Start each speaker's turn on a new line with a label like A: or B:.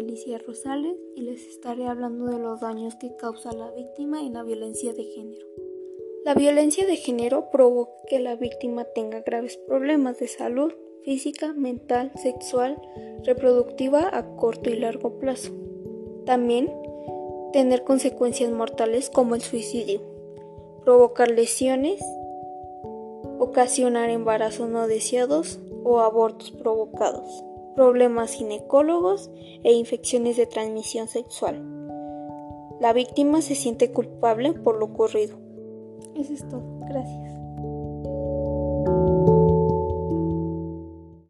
A: Alicia Rosales y les estaré hablando de los daños que causa la víctima en la violencia de género. La violencia de género provoca que la víctima tenga graves problemas de salud física, mental, sexual, reproductiva a corto y largo plazo. También tener consecuencias mortales como el suicidio, provocar lesiones, ocasionar embarazos no deseados o abortos provocados problemas ginecólogos e infecciones de transmisión sexual. La víctima se siente culpable por lo ocurrido. Eso es todo. Gracias.